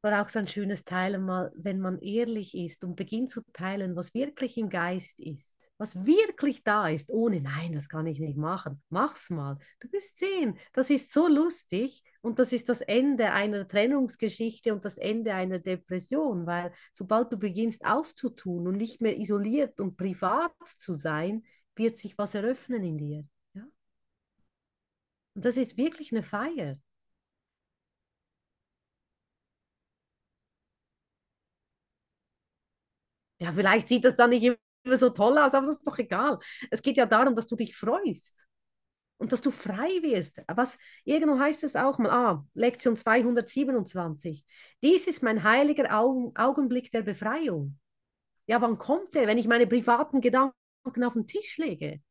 war auch so ein schönes Teilen mal, wenn man ehrlich ist und beginnt zu teilen, was wirklich im Geist ist, was wirklich da ist, ohne nein, das kann ich nicht machen. Mach's mal. Du wirst sehen, das ist so lustig und das ist das Ende einer Trennungsgeschichte und das Ende einer Depression, weil sobald du beginnst aufzutun und nicht mehr isoliert und privat zu sein, wird sich was eröffnen in dir. Ja? Und das ist wirklich eine Feier. Ja, vielleicht sieht das dann nicht immer so toll aus, aber das ist doch egal. Es geht ja darum, dass du dich freust und dass du frei wirst. Was irgendwo heißt es auch mal, ah, Lektion 227. Dies ist mein heiliger Augen, Augenblick der Befreiung. Ja, wann kommt der, wenn ich meine privaten Gedanken auf den Tisch lege?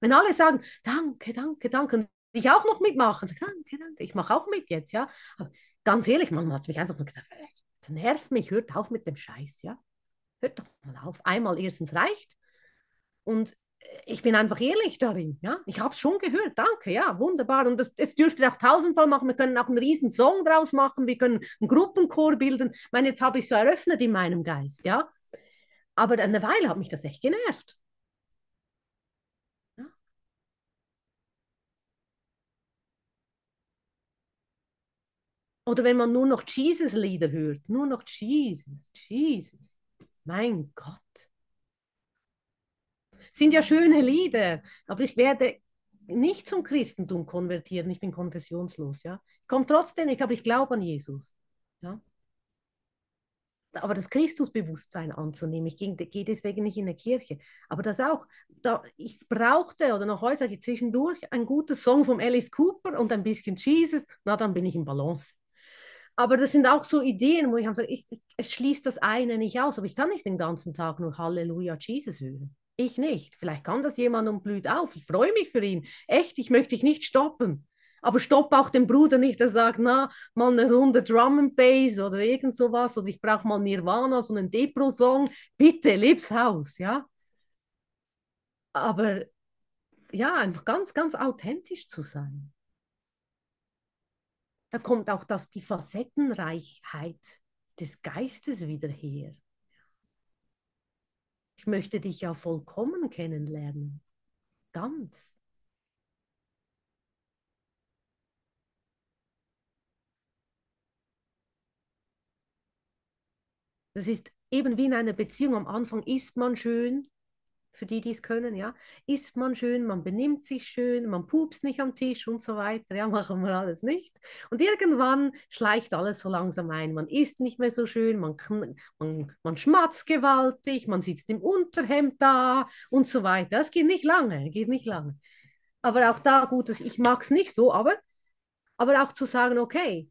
Wenn alle sagen, danke, danke, danke, und ich auch noch mitmachen, sage, danke, danke, ich mache auch mit jetzt, ja. Aber ganz ehrlich, man hat mich einfach nur gedacht, nervt mich, hört auf mit dem Scheiß, ja hört doch mal auf. Einmal erstens reicht und ich bin einfach ehrlich darin. Ja? Ich habe es schon gehört, danke, ja, wunderbar. Und das, das dürft ihr auch tausendfach machen. Wir können auch einen riesen Song draus machen, wir können einen Gruppenchor bilden. Ich meine, jetzt habe ich es so eröffnet in meinem Geist, ja. Aber eine Weile hat mich das echt genervt. Oder wenn man nur noch Jesus-Lieder hört, nur noch Jesus, Jesus. Mein Gott. Sind ja schöne Lieder, aber ich werde nicht zum Christentum konvertieren. Ich bin konfessionslos, ja. Ich komme trotzdem nicht, aber ich glaube an Jesus. Ja. Aber das Christusbewusstsein anzunehmen, ich gehe deswegen nicht in die Kirche. Aber das auch, da, ich brauchte oder noch heute zwischendurch ein gutes Song vom Alice Cooper und ein bisschen Jesus, na dann bin ich in Balance. Aber das sind auch so Ideen, wo ich habe gesagt, ich, es schließt das eine nicht aus, aber ich kann nicht den ganzen Tag nur Halleluja Jesus hören. Ich nicht. Vielleicht kann das jemand und blüht auf. Ich freue mich für ihn. Echt, ich möchte dich nicht stoppen. Aber stopp auch den Bruder nicht, der sagt, na, mal eine Runde Drum and Bass oder irgend sowas oder ich brauche mal Nirvana, so einen Depro-Song. Bitte, leb's Haus, ja. Aber ja, einfach ganz, ganz authentisch zu sein da kommt auch das, die Facettenreichheit des Geistes wieder her. Ich möchte dich ja vollkommen kennenlernen. Ganz. Das ist eben wie in einer Beziehung. Am Anfang ist man schön, für die, die es können, ja, isst man schön, man benimmt sich schön, man pupst nicht am Tisch und so weiter, ja, machen wir alles nicht. Und irgendwann schleicht alles so langsam ein, man isst nicht mehr so schön, man, man, man schmatzt gewaltig, man sitzt im Unterhemd da und so weiter. Das geht nicht lange, geht nicht lange. Aber auch da, gut, ich mag es nicht so, aber, aber auch zu sagen, okay,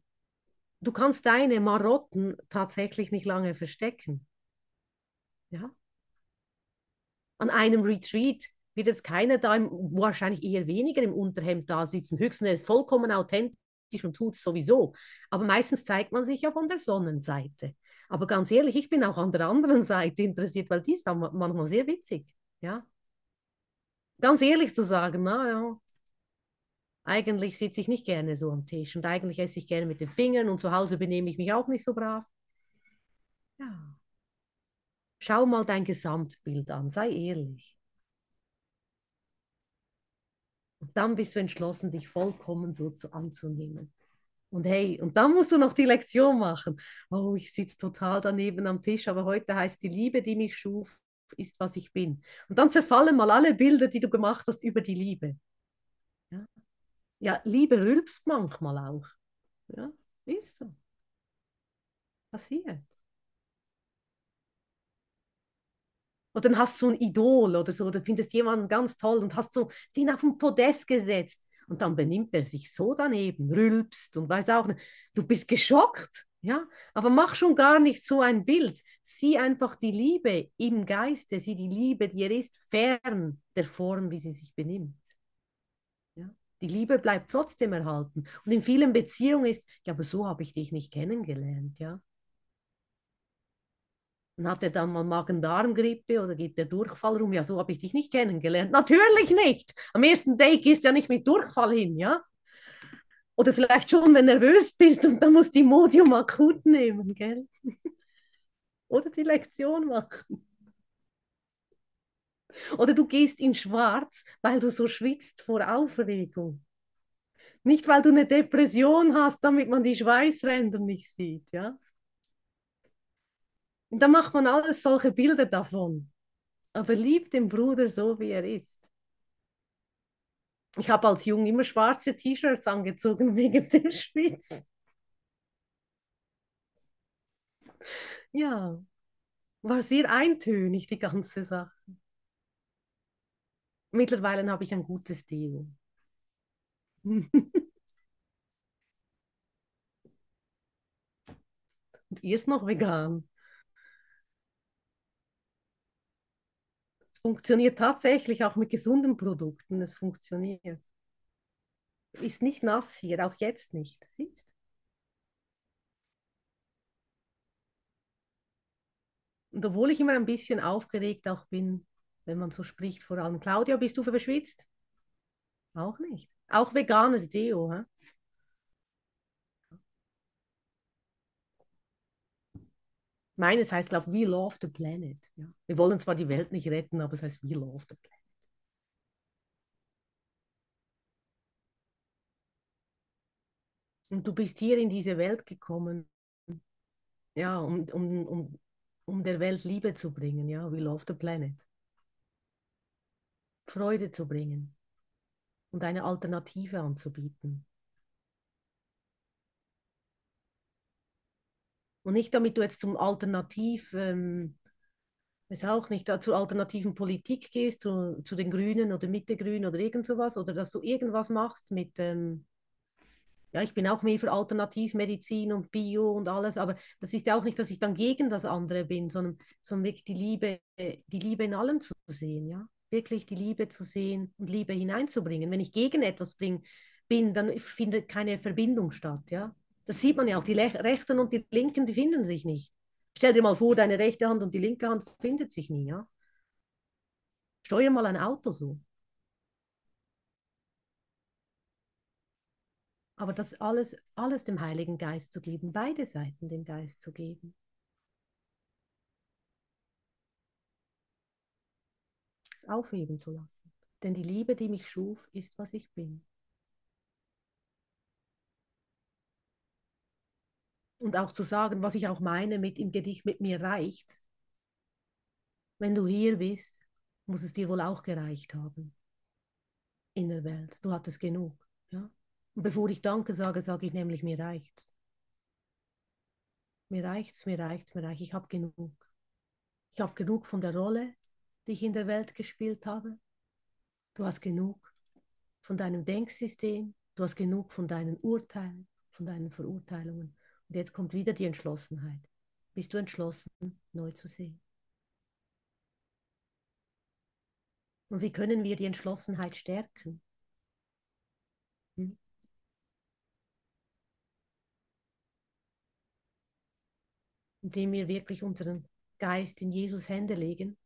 du kannst deine Marotten tatsächlich nicht lange verstecken. Ja, an einem Retreat wird jetzt keiner da, im, wahrscheinlich eher weniger im Unterhemd da sitzen. Höchstens er ist vollkommen authentisch und tut es sowieso. Aber meistens zeigt man sich ja von der Sonnenseite. Aber ganz ehrlich, ich bin auch an der anderen Seite interessiert, weil die ist dann manchmal sehr witzig. Ja. Ganz ehrlich zu sagen, na ja, eigentlich sitze ich nicht gerne so am Tisch und eigentlich esse ich gerne mit den Fingern und zu Hause benehme ich mich auch nicht so brav. Ja. Schau mal dein Gesamtbild an, sei ehrlich. Und dann bist du entschlossen, dich vollkommen so zu, anzunehmen. Und hey, und dann musst du noch die Lektion machen. Oh, ich sitze total daneben am Tisch, aber heute heißt die Liebe, die mich schuf, ist, was ich bin. Und dann zerfallen mal alle Bilder, die du gemacht hast über die Liebe. Ja, ja Liebe rülpst manchmal auch. Ja, ist so. Passiert. Oder dann hast du so ein Idol oder so, oder findest jemanden ganz toll und hast so den auf den Podest gesetzt. Und dann benimmt er sich so daneben, rülpst und weiß auch nicht. Du bist geschockt, ja, aber mach schon gar nicht so ein Bild. Sieh einfach die Liebe im Geiste, sieh die Liebe, die er ist, fern der Form, wie sie sich benimmt. Ja? Die Liebe bleibt trotzdem erhalten. Und in vielen Beziehungen ist, ja, aber so habe ich dich nicht kennengelernt, ja. Und hat er dann mal Magen-Darm-Grippe oder geht der Durchfall rum? Ja, so habe ich dich nicht kennengelernt. Natürlich nicht. Am ersten Date gehst du ja nicht mit Durchfall hin, ja? Oder vielleicht schon, wenn du nervös bist und dann musst du Imodium akut nehmen, gell? Oder die Lektion machen. Oder du gehst in Schwarz, weil du so schwitzt vor Aufregung. Nicht, weil du eine Depression hast, damit man die Schweißränder nicht sieht, ja? Und dann macht man alles solche Bilder davon. Aber liebt den Bruder so, wie er ist. Ich habe als Jung immer schwarze T-Shirts angezogen wegen dem Schwitz. Ja, war sehr eintönig, die ganze Sache. Mittlerweile habe ich ein gutes Deo. Und ihr ist noch vegan. Funktioniert tatsächlich auch mit gesunden Produkten. Es funktioniert. Ist nicht nass hier, auch jetzt nicht. Siehst? Und obwohl ich immer ein bisschen aufgeregt auch bin, wenn man so spricht, vor allem. Claudia, bist du verschwitzt? Auch nicht. Auch veganes Deo, hä? Meines heißt, glaube ich, We Love the Planet. Ja. Wir wollen zwar die Welt nicht retten, aber es heißt We Love the Planet. Und du bist hier in diese Welt gekommen, ja, um, um, um, um der Welt Liebe zu bringen, ja, We Love the Planet. Freude zu bringen und eine Alternative anzubieten. Und nicht damit du jetzt zum Alternativ, ähm, weiß auch nicht, zur alternativen Politik gehst, zu, zu den Grünen oder Mitte Grün oder irgend sowas, oder dass du irgendwas machst mit, ähm, ja, ich bin auch mehr für Alternativmedizin und Bio und alles, aber das ist ja auch nicht, dass ich dann gegen das andere bin, sondern, sondern wirklich die Liebe, die Liebe in allem zu sehen, ja wirklich die Liebe zu sehen und Liebe hineinzubringen. Wenn ich gegen etwas bring, bin, dann findet keine Verbindung statt. Ja? Das sieht man ja auch. Die Rechten und die Linken, die finden sich nicht. Stell dir mal vor, deine rechte Hand und die linke Hand findet sich nie. Ja? Steuer mal ein Auto so. Aber das alles, alles dem Heiligen Geist zu geben, beide Seiten dem Geist zu geben. aufheben zu lassen. Denn die Liebe, die mich schuf, ist, was ich bin. Und auch zu sagen, was ich auch meine mit im Gedicht, mit mir reicht. Wenn du hier bist, muss es dir wohl auch gereicht haben. In der Welt. Du hattest genug. Ja? Und bevor ich Danke sage, sage ich nämlich, mir reicht's. Mir reicht's, mir reicht's, mir reicht's. Ich habe genug. Ich habe genug von der Rolle, die ich in der Welt gespielt habe. Du hast genug von deinem Denksystem, du hast genug von deinen Urteilen, von deinen Verurteilungen. Und jetzt kommt wieder die Entschlossenheit. Bist du entschlossen, neu zu sehen? Und wie können wir die Entschlossenheit stärken? Hm? Indem wir wirklich unseren Geist in Jesus Hände legen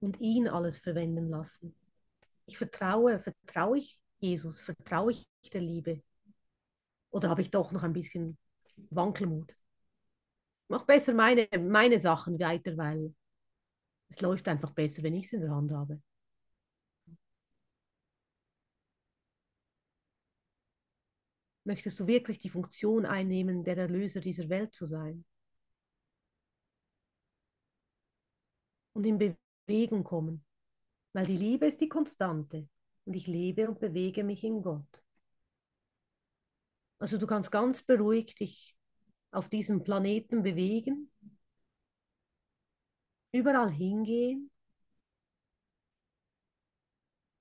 und ihn alles verwenden lassen. Ich vertraue, vertraue ich Jesus, vertraue ich der Liebe? Oder habe ich doch noch ein bisschen Wankelmut? Mach besser meine, meine Sachen weiter, weil es läuft einfach besser, wenn ich es in der Hand habe. Möchtest du wirklich die Funktion einnehmen, der Erlöser dieser Welt zu sein? Und in Bewegung kommen, weil die Liebe ist die Konstante und ich lebe und bewege mich in Gott. Also du kannst ganz beruhigt dich auf diesem Planeten bewegen, überall hingehen.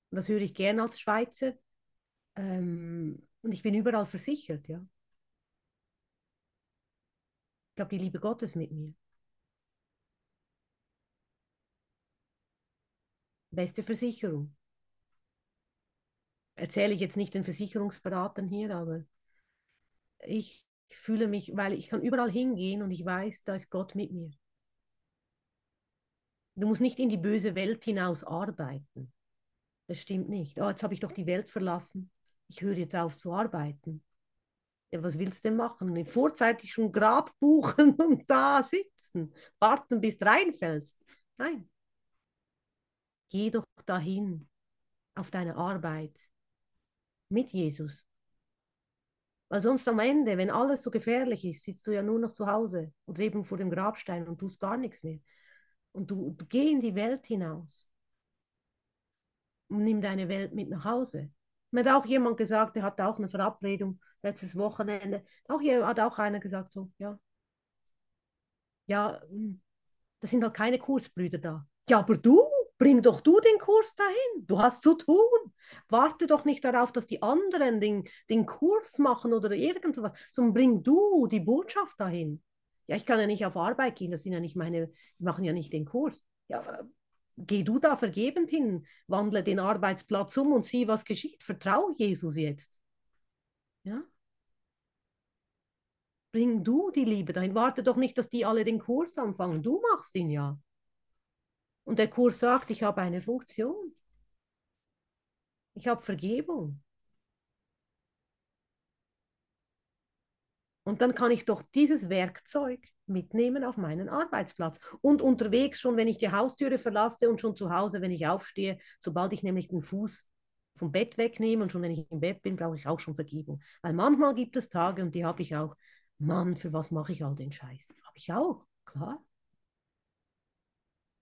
Das höre ich gern als Schweizer. Ähm, und ich bin überall versichert, ja. Ich habe die Liebe Gottes mit mir. Beste Versicherung. Erzähle ich jetzt nicht den Versicherungsberatern hier, aber ich fühle mich, weil ich kann überall hingehen und ich weiß, da ist Gott mit mir. Du musst nicht in die böse Welt hinaus arbeiten. Das stimmt nicht. Oh, jetzt habe ich doch die Welt verlassen. Ich höre jetzt auf zu arbeiten. Ja, was willst du denn machen? Vorzeitig schon Grab buchen und da sitzen, warten, bis du reinfällst. Nein. Geh doch dahin auf deine Arbeit mit Jesus. Weil sonst am Ende, wenn alles so gefährlich ist, sitzt du ja nur noch zu Hause und eben vor dem Grabstein und tust gar nichts mehr. Und du, du geh in die Welt hinaus und nimm deine Welt mit nach Hause. Mir hat auch jemand gesagt, der hatte auch eine Verabredung letztes Wochenende. Auch hier hat auch einer gesagt, so, ja. Ja, hm, da sind halt keine Kursbrüder da. Ja, aber du, bring doch du den Kurs dahin. Du hast zu tun. Warte doch nicht darauf, dass die anderen den, den Kurs machen oder irgendwas, sondern bring du die Botschaft dahin. Ja, ich kann ja nicht auf Arbeit gehen, das sind ja nicht meine, die machen ja nicht den Kurs. Ja, geh du da vergebend hin, wandle den Arbeitsplatz um und sieh, was geschieht. Vertrau Jesus jetzt. Ja? Bring du die Liebe dahin. Warte doch nicht, dass die alle den Kurs anfangen. Du machst ihn ja. Und der Kurs sagt, ich habe eine Funktion. Ich habe Vergebung. Und dann kann ich doch dieses Werkzeug mitnehmen auf meinen Arbeitsplatz. Und unterwegs schon, wenn ich die Haustüre verlasse und schon zu Hause, wenn ich aufstehe, sobald ich nämlich den Fuß vom Bett wegnehme und schon wenn ich im Bett bin, brauche ich auch schon Vergebung. Weil manchmal gibt es Tage und die habe ich auch. Mann, für was mache ich all den Scheiß? Habe ich auch, klar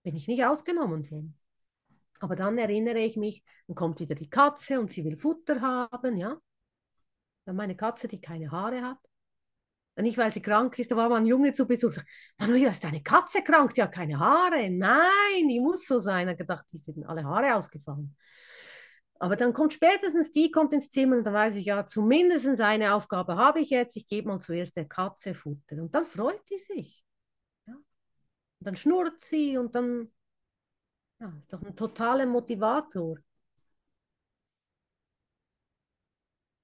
bin ich nicht ausgenommen von. Aber dann erinnere ich mich, dann kommt wieder die Katze und sie will Futter haben, ja. Dann meine Katze, die keine Haare hat. Nicht, weil sie krank ist, da war mal ein Junge zu Besuch. Sagt, Manuela, ist deine Katze krank? Die hat keine Haare. Nein, die muss so sein. Er hat gedacht, die sind alle Haare ausgefallen. Aber dann kommt spätestens die, kommt ins Zimmer und dann weiß ich, ja, zumindest eine Aufgabe habe ich jetzt. Ich gebe mal zuerst der Katze Futter. Und dann freut die sich. Dann schnurrt sie und dann, ja, ist doch ein totaler Motivator.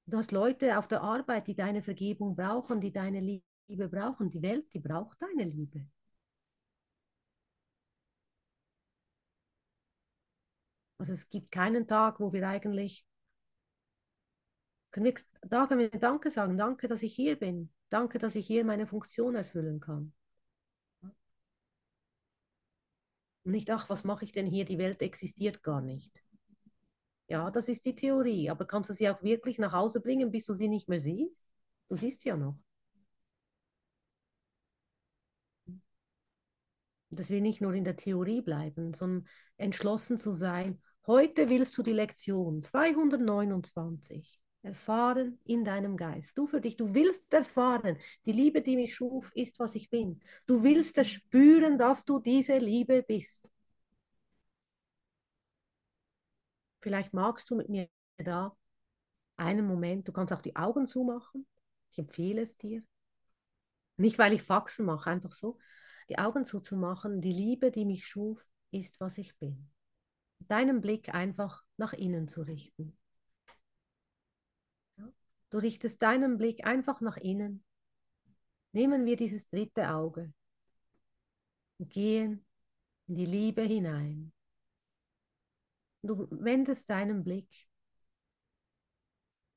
Du hast Leute auf der Arbeit, die deine Vergebung brauchen, die deine Liebe brauchen. Die Welt, die braucht deine Liebe. Also es gibt keinen Tag, wo wir eigentlich, können wir, da können wir Danke sagen, danke, dass ich hier bin, danke, dass ich hier meine Funktion erfüllen kann. Nicht, ach, was mache ich denn hier? Die Welt existiert gar nicht. Ja, das ist die Theorie, aber kannst du sie auch wirklich nach Hause bringen, bis du sie nicht mehr siehst? Du siehst sie ja noch. Das will nicht nur in der Theorie bleiben, sondern entschlossen zu sein. Heute willst du die Lektion 229 erfahren in deinem Geist. Du für dich, du willst erfahren, die Liebe, die mich schuf, ist, was ich bin. Du willst es spüren, dass du diese Liebe bist. Vielleicht magst du mit mir da einen Moment, du kannst auch die Augen zumachen. Ich empfehle es dir. Nicht, weil ich Faxen mache, einfach so. Die Augen zuzumachen. Die Liebe, die mich schuf, ist, was ich bin. Deinen Blick einfach nach innen zu richten. Du richtest deinen Blick einfach nach innen. Nehmen wir dieses dritte Auge und gehen in die Liebe hinein. Du wendest deinen Blick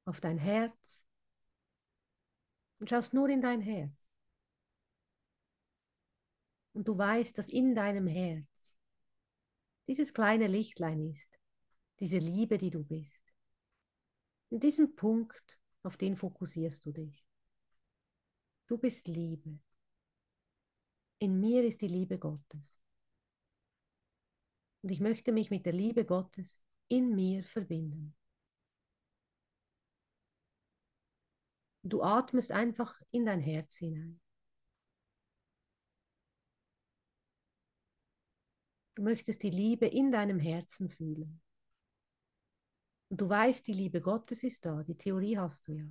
auf dein Herz und schaust nur in dein Herz. Und du weißt, dass in deinem Herz dieses kleine Lichtlein ist, diese Liebe, die du bist. In diesem Punkt auf den fokussierst du dich. Du bist Liebe. In mir ist die Liebe Gottes. Und ich möchte mich mit der Liebe Gottes in mir verbinden. Du atmest einfach in dein Herz hinein. Du möchtest die Liebe in deinem Herzen fühlen. Du weißt, die Liebe Gottes ist da. Die Theorie hast du ja.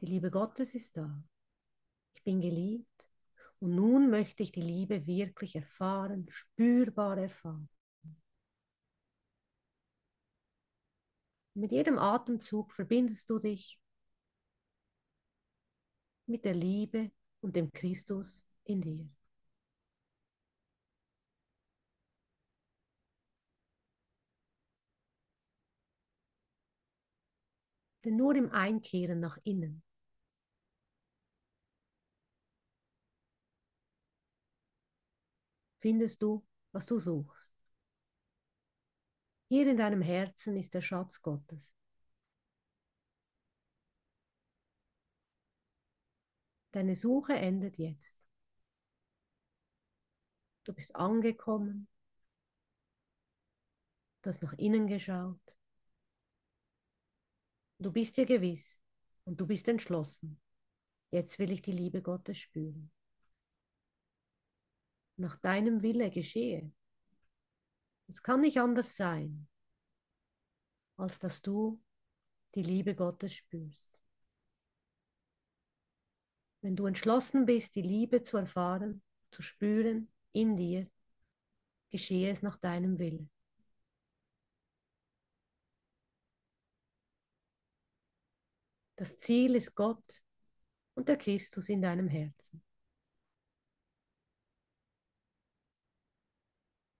Die Liebe Gottes ist da. Ich bin geliebt. Und nun möchte ich die Liebe wirklich erfahren, spürbar erfahren. Mit jedem Atemzug verbindest du dich mit der Liebe und dem Christus in dir. Denn nur im Einkehren nach innen findest du, was du suchst. Hier in deinem Herzen ist der Schatz Gottes. Deine Suche endet jetzt. Du bist angekommen. Du hast nach innen geschaut. Du bist dir gewiss und du bist entschlossen. Jetzt will ich die Liebe Gottes spüren. Nach deinem Wille geschehe. Es kann nicht anders sein, als dass du die Liebe Gottes spürst. Wenn du entschlossen bist, die Liebe zu erfahren, zu spüren in dir, geschehe es nach deinem Willen. Das Ziel ist Gott und der Christus in deinem Herzen.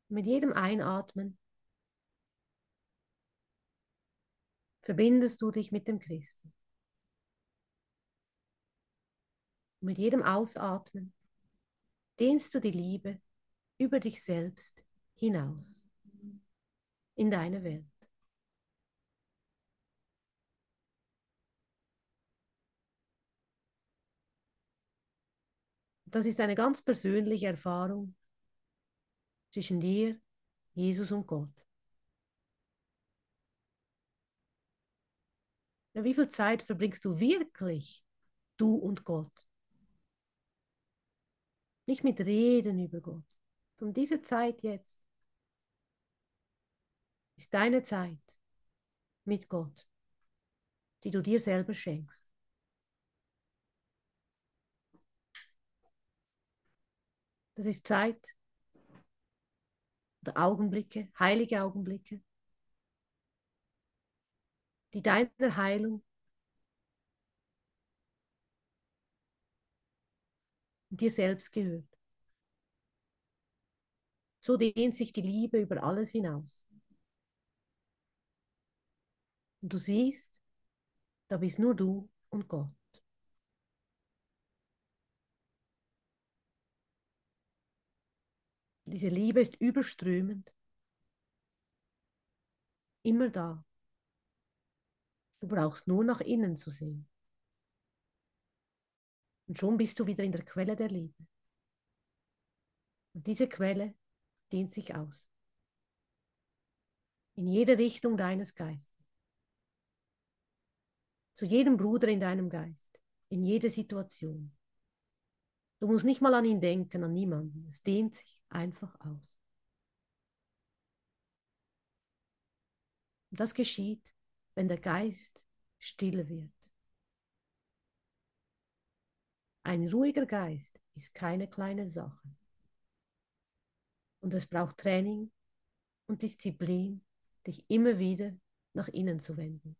Mit jedem Einatmen verbindest du dich mit dem Christus. mit jedem Ausatmen dehnst du die Liebe über dich selbst hinaus in deine Welt. Das ist eine ganz persönliche Erfahrung zwischen dir, Jesus und Gott. Ja, wie viel Zeit verbringst du wirklich, du und Gott? Nicht mit Reden über Gott, sondern diese Zeit jetzt ist deine Zeit mit Gott, die du dir selber schenkst. Das ist Zeit oder Augenblicke, heilige Augenblicke, die deiner Heilung und dir selbst gehört. So dehnt sich die Liebe über alles hinaus. Und du siehst, da bist nur du und Gott. Diese Liebe ist überströmend. Immer da. Du brauchst nur nach innen zu sehen. Und schon bist du wieder in der Quelle der Liebe. Und diese Quelle dehnt sich aus. In jede Richtung deines Geistes. Zu jedem Bruder in deinem Geist. In jede Situation. Du musst nicht mal an ihn denken, an niemanden. Es dehnt sich einfach aus. Und das geschieht, wenn der Geist still wird. Ein ruhiger Geist ist keine kleine Sache. Und es braucht Training und Disziplin, dich immer wieder nach innen zu wenden.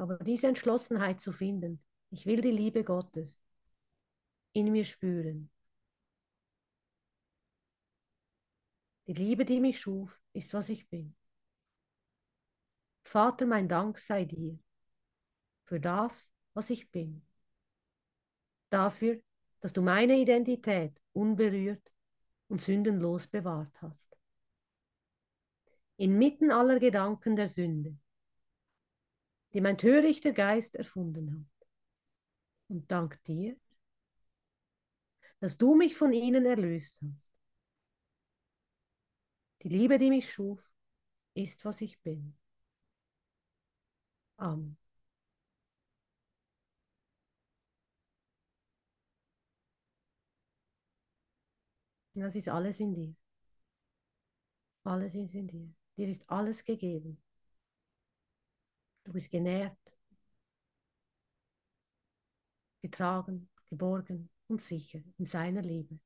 Aber diese Entschlossenheit zu finden, ich will die Liebe Gottes in mir spüren. Die Liebe, die mich schuf, ist, was ich bin. Vater, mein Dank sei dir für das, was ich bin. Dafür, dass du meine Identität unberührt und sündenlos bewahrt hast. Inmitten aller Gedanken der Sünde die mein törichter Geist erfunden hat. Und dank dir, dass du mich von ihnen erlöst hast. Die Liebe, die mich schuf, ist, was ich bin. Amen. Das ist alles in dir. Alles ist in dir. Dir ist alles gegeben. Du bist genährt, getragen, geborgen und sicher in seiner Liebe.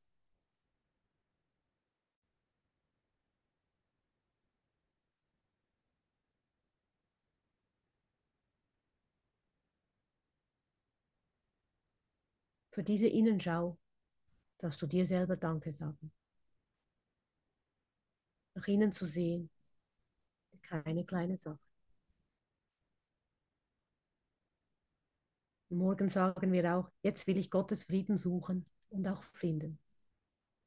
Für diese Innenschau, darfst du dir selber Danke sagen. Nach innen zu sehen, keine kleine Sache. Morgen sagen wir auch, jetzt will ich Gottes Frieden suchen und auch finden.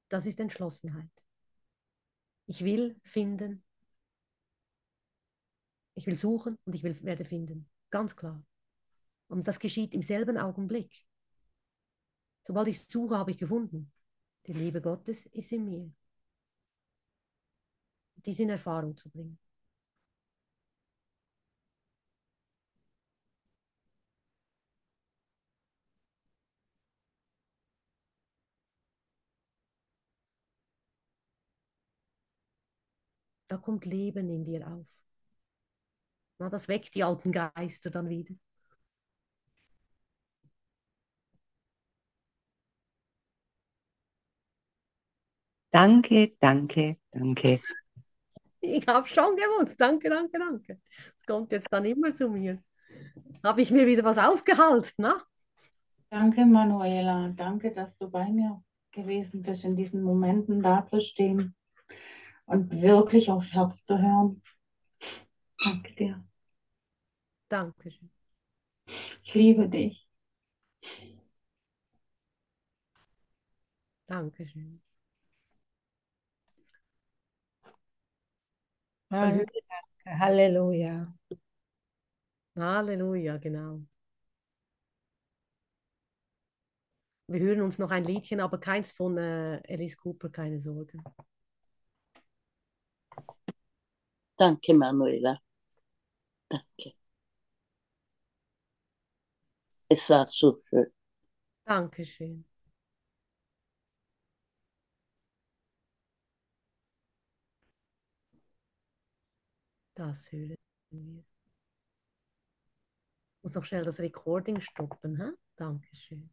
Das ist Entschlossenheit. Ich will finden, ich will suchen und ich will, werde finden. Ganz klar. Und das geschieht im selben Augenblick. Sobald ich suche, habe ich gefunden. Die Liebe Gottes ist in mir. Dies in Erfahrung zu bringen. Da kommt Leben in dir auf. Na, das weckt die alten Geister dann wieder. Danke, danke, danke. Ich habe schon gewusst. Danke, danke, danke. Es kommt jetzt dann immer zu mir. Habe ich mir wieder was aufgehalst, ne? Danke, Manuela. Danke, dass du bei mir gewesen bist, in diesen Momenten dazustehen und wirklich aufs Herz zu hören. Danke dir. Dankeschön. Ich liebe dich. Dankeschön. Danke, danke. Halleluja. Halleluja, genau. Wir hören uns noch ein Liedchen, aber keins von äh, Alice Cooper, keine Sorge. Danke, Manuela. Danke. Es war so schön. Dankeschön. Das hören wir. Ich muss noch schnell das Recording stoppen. Hä? Dankeschön.